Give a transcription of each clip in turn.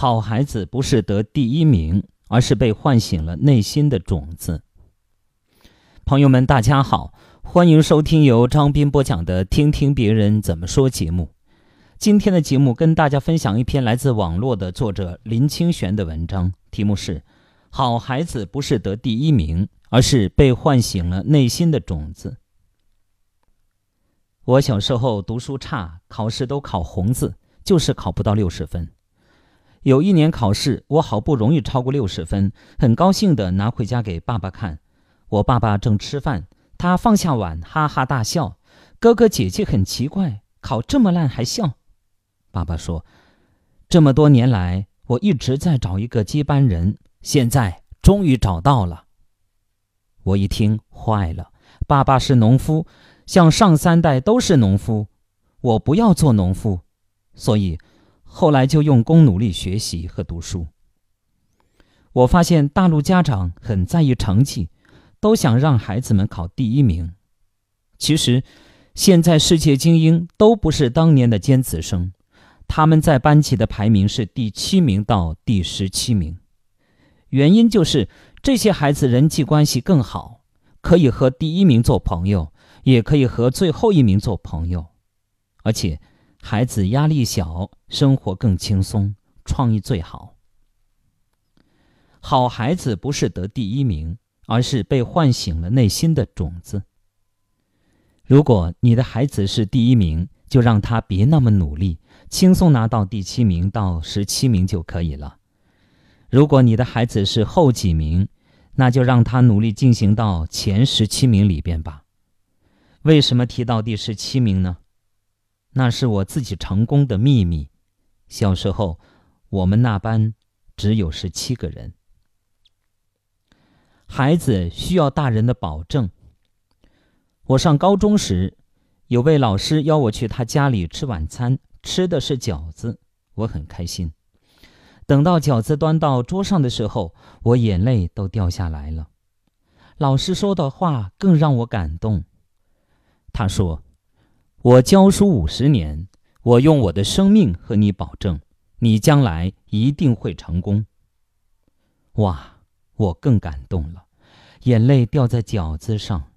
好孩子不是得第一名，而是被唤醒了内心的种子。朋友们，大家好，欢迎收听由张斌播讲的《听听别人怎么说》节目。今天的节目跟大家分享一篇来自网络的作者林清玄的文章，题目是《好孩子不是得第一名，而是被唤醒了内心的种子》。我小时候读书差，考试都考红字，就是考不到六十分。有一年考试，我好不容易超过六十分，很高兴地拿回家给爸爸看。我爸爸正吃饭，他放下碗，哈哈大笑。哥哥姐姐很奇怪，考这么烂还笑。爸爸说：“这么多年来，我一直在找一个接班人，现在终于找到了。”我一听坏了，爸爸是农夫。像上三代都是农夫，我不要做农夫，所以后来就用功努力学习和读书。我发现大陆家长很在意成绩，都想让孩子们考第一名。其实，现在世界精英都不是当年的尖子生，他们在班级的排名是第七名到第十七名。原因就是这些孩子人际关系更好，可以和第一名做朋友。也可以和最后一名做朋友，而且孩子压力小，生活更轻松，创意最好。好孩子不是得第一名，而是被唤醒了内心的种子。如果你的孩子是第一名，就让他别那么努力，轻松拿到第七名到十七名就可以了。如果你的孩子是后几名，那就让他努力进行到前十七名里边吧。为什么提到第十七名呢？那是我自己成功的秘密。小时候，我们那班只有十七个人。孩子需要大人的保证。我上高中时，有位老师邀我去他家里吃晚餐，吃的是饺子，我很开心。等到饺子端到桌上的时候，我眼泪都掉下来了。老师说的话更让我感动。他说：“我教书五十年，我用我的生命和你保证，你将来一定会成功。”哇，我更感动了，眼泪掉在饺子上。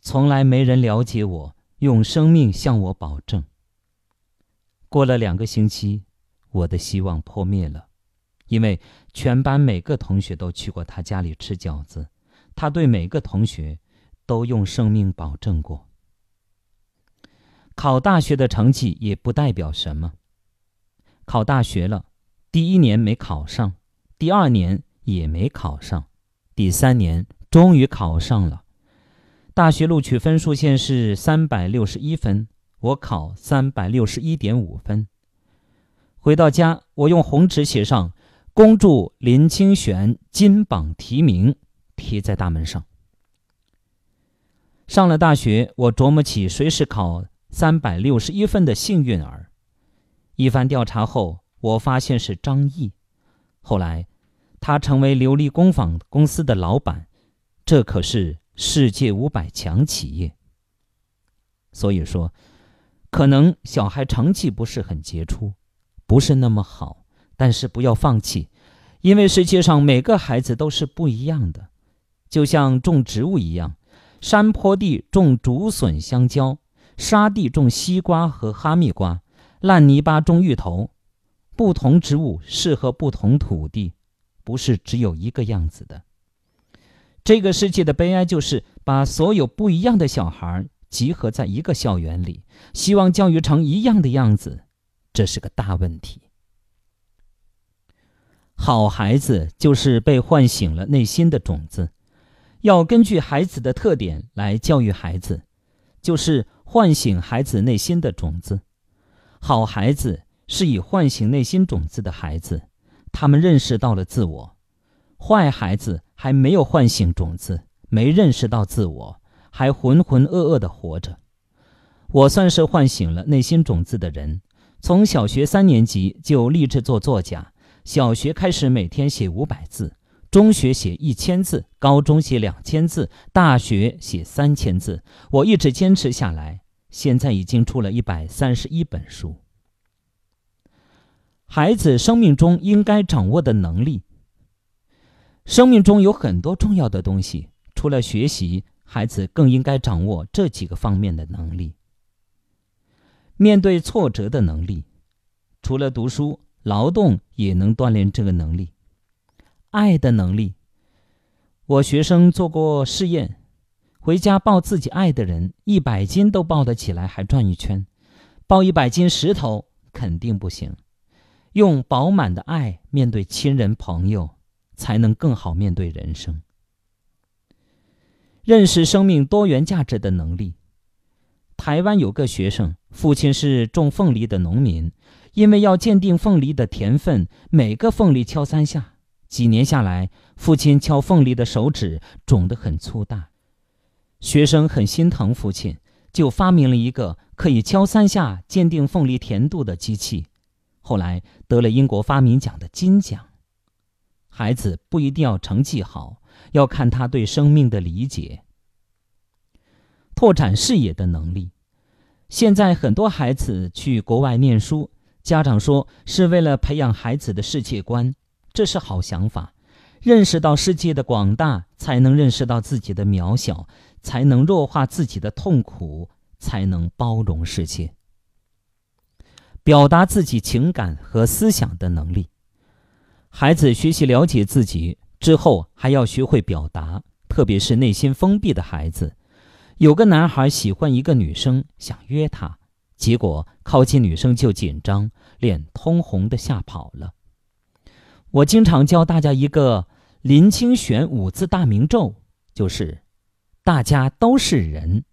从来没人了解我，用生命向我保证。过了两个星期，我的希望破灭了，因为全班每个同学都去过他家里吃饺子，他对每个同学都用生命保证过。考大学的成绩也不代表什么。考大学了，第一年没考上，第二年也没考上，第三年终于考上了。大学录取分数线是三百六十一分，我考三百六十一点五分。回到家，我用红纸写上“恭祝林清玄金榜题名”，贴在大门上。上了大学，我琢磨起谁是考。三百六十一分的幸运儿，一番调查后，我发现是张毅。后来，他成为琉璃工坊公司的老板，这可是世界五百强企业。所以说，可能小孩成绩不是很杰出，不是那么好，但是不要放弃，因为世界上每个孩子都是不一样的，就像种植物一样，山坡地种竹笋、香蕉。沙地种西瓜和哈密瓜，烂泥巴种芋头，不同植物适合不同土地，不是只有一个样子的。这个世界的悲哀就是把所有不一样的小孩集合在一个校园里，希望教育成一样的样子，这是个大问题。好孩子就是被唤醒了内心的种子，要根据孩子的特点来教育孩子，就是。唤醒孩子内心的种子，好孩子是以唤醒内心种子的孩子，他们认识到了自我；坏孩子还没有唤醒种子，没认识到自我，还浑浑噩噩的活着。我算是唤醒了内心种子的人，从小学三年级就立志做作家，小学开始每天写五百字。中学写一千字，高中写两千字，大学写三千字，我一直坚持下来，现在已经出了一百三十一本书。孩子生命中应该掌握的能力。生命中有很多重要的东西，除了学习，孩子更应该掌握这几个方面的能力：面对挫折的能力，除了读书，劳动也能锻炼这个能力；爱的能力。我学生做过试验，回家抱自己爱的人，一百斤都抱得起来，还转一圈；抱一百斤石头肯定不行。用饱满的爱面对亲人朋友。才能更好面对人生，认识生命多元价值的能力。台湾有个学生，父亲是种凤梨的农民，因为要鉴定凤梨的甜分，每个凤梨敲三下。几年下来，父亲敲凤梨的手指肿得很粗大。学生很心疼父亲，就发明了一个可以敲三下鉴定凤梨甜度的机器，后来得了英国发明奖的金奖。孩子不一定要成绩好，要看他对生命的理解。拓展视野的能力。现在很多孩子去国外念书，家长说是为了培养孩子的世界观，这是好想法。认识到世界的广大，才能认识到自己的渺小，才能弱化自己的痛苦，才能包容世界。表达自己情感和思想的能力。孩子学习了解自己之后，还要学会表达，特别是内心封闭的孩子。有个男孩喜欢一个女生，想约她，结果靠近女生就紧张，脸通红的吓跑了。我经常教大家一个林清玄五字大明咒，就是“大家都是人”。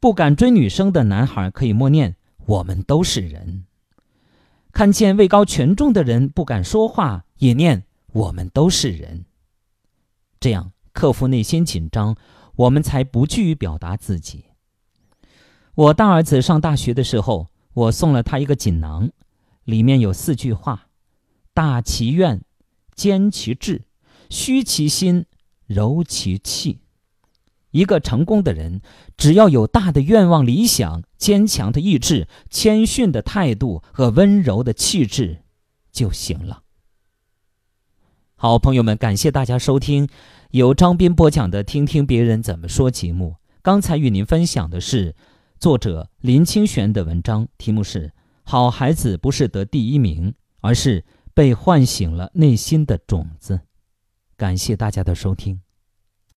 不敢追女生的男孩可以默念：“我们都是人。”看见位高权重的人不敢说话，也念我们都是人。这样克服内心紧张，我们才不惧于表达自己。我大儿子上大学的时候，我送了他一个锦囊，里面有四句话：大其愿，坚其志，虚其心，柔其气。一个成功的人，只要有大的愿望、理想、坚强的意志、谦逊的态度和温柔的气质，就行了。好，朋友们，感谢大家收听由张斌播讲的《听听别人怎么说》节目。刚才与您分享的是作者林清玄的文章，题目是《好孩子不是得第一名，而是被唤醒了内心的种子》。感谢大家的收听。